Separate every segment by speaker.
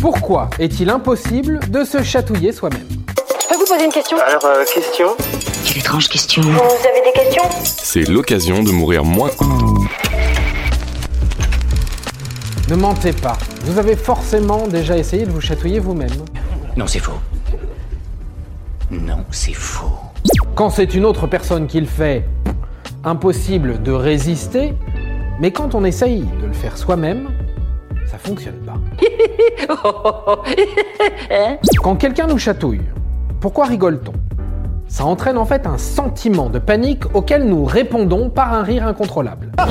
Speaker 1: Pourquoi est-il impossible de se chatouiller soi-même
Speaker 2: Je peux vous poser une question
Speaker 3: Alors, euh, question
Speaker 4: Quelle étrange question.
Speaker 2: Vous avez des questions
Speaker 5: C'est l'occasion de mourir moins.
Speaker 1: Ne mentez pas, vous avez forcément déjà essayé de vous chatouiller vous-même.
Speaker 4: Non, c'est faux. Non, c'est faux.
Speaker 1: Quand c'est une autre personne qui le fait, impossible de résister, mais quand on essaye de le faire soi-même, ça fonctionne pas. Quand quelqu'un nous chatouille, pourquoi rigole-t-on? Ça entraîne en fait un sentiment de panique auquel nous répondons par un rire incontrôlable.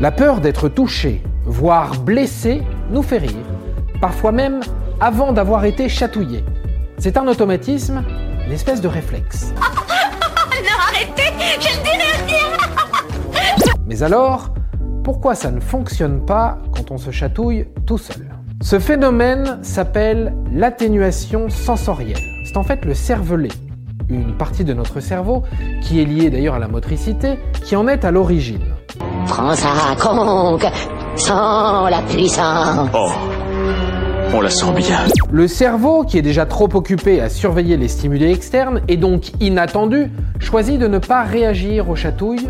Speaker 1: La peur d'être touché, voire blessé, nous fait rire, parfois même avant d'avoir été chatouillé. C'est un automatisme, une espèce de réflexe. Mais alors, pourquoi ça ne fonctionne pas quand on se chatouille tout seul Ce phénomène s'appelle l'atténuation sensorielle. C'est en fait le cervelet, une partie de notre cerveau qui est liée d'ailleurs à la motricité, qui en est à l'origine.
Speaker 4: France à conque, sans la puissance.
Speaker 6: Oh, on la sent bien.
Speaker 1: Le cerveau, qui est déjà trop occupé à surveiller les stimuli externes et donc inattendu, choisit de ne pas réagir aux chatouilles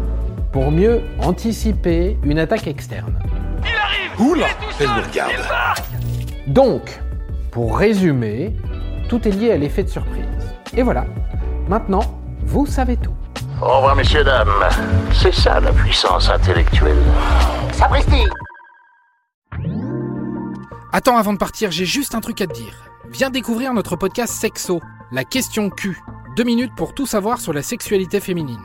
Speaker 1: pour mieux anticiper une attaque externe.
Speaker 6: Oula, elle me regarde.
Speaker 1: Donc, pour résumer, tout est lié à l'effet de surprise. Et voilà, maintenant, vous savez tout.
Speaker 7: Au revoir, messieurs, dames. C'est ça la puissance intellectuelle.
Speaker 4: Sapristi
Speaker 1: Attends, avant de partir, j'ai juste un truc à te dire. Viens découvrir notre podcast Sexo, la question Q. Deux minutes pour tout savoir sur la sexualité féminine.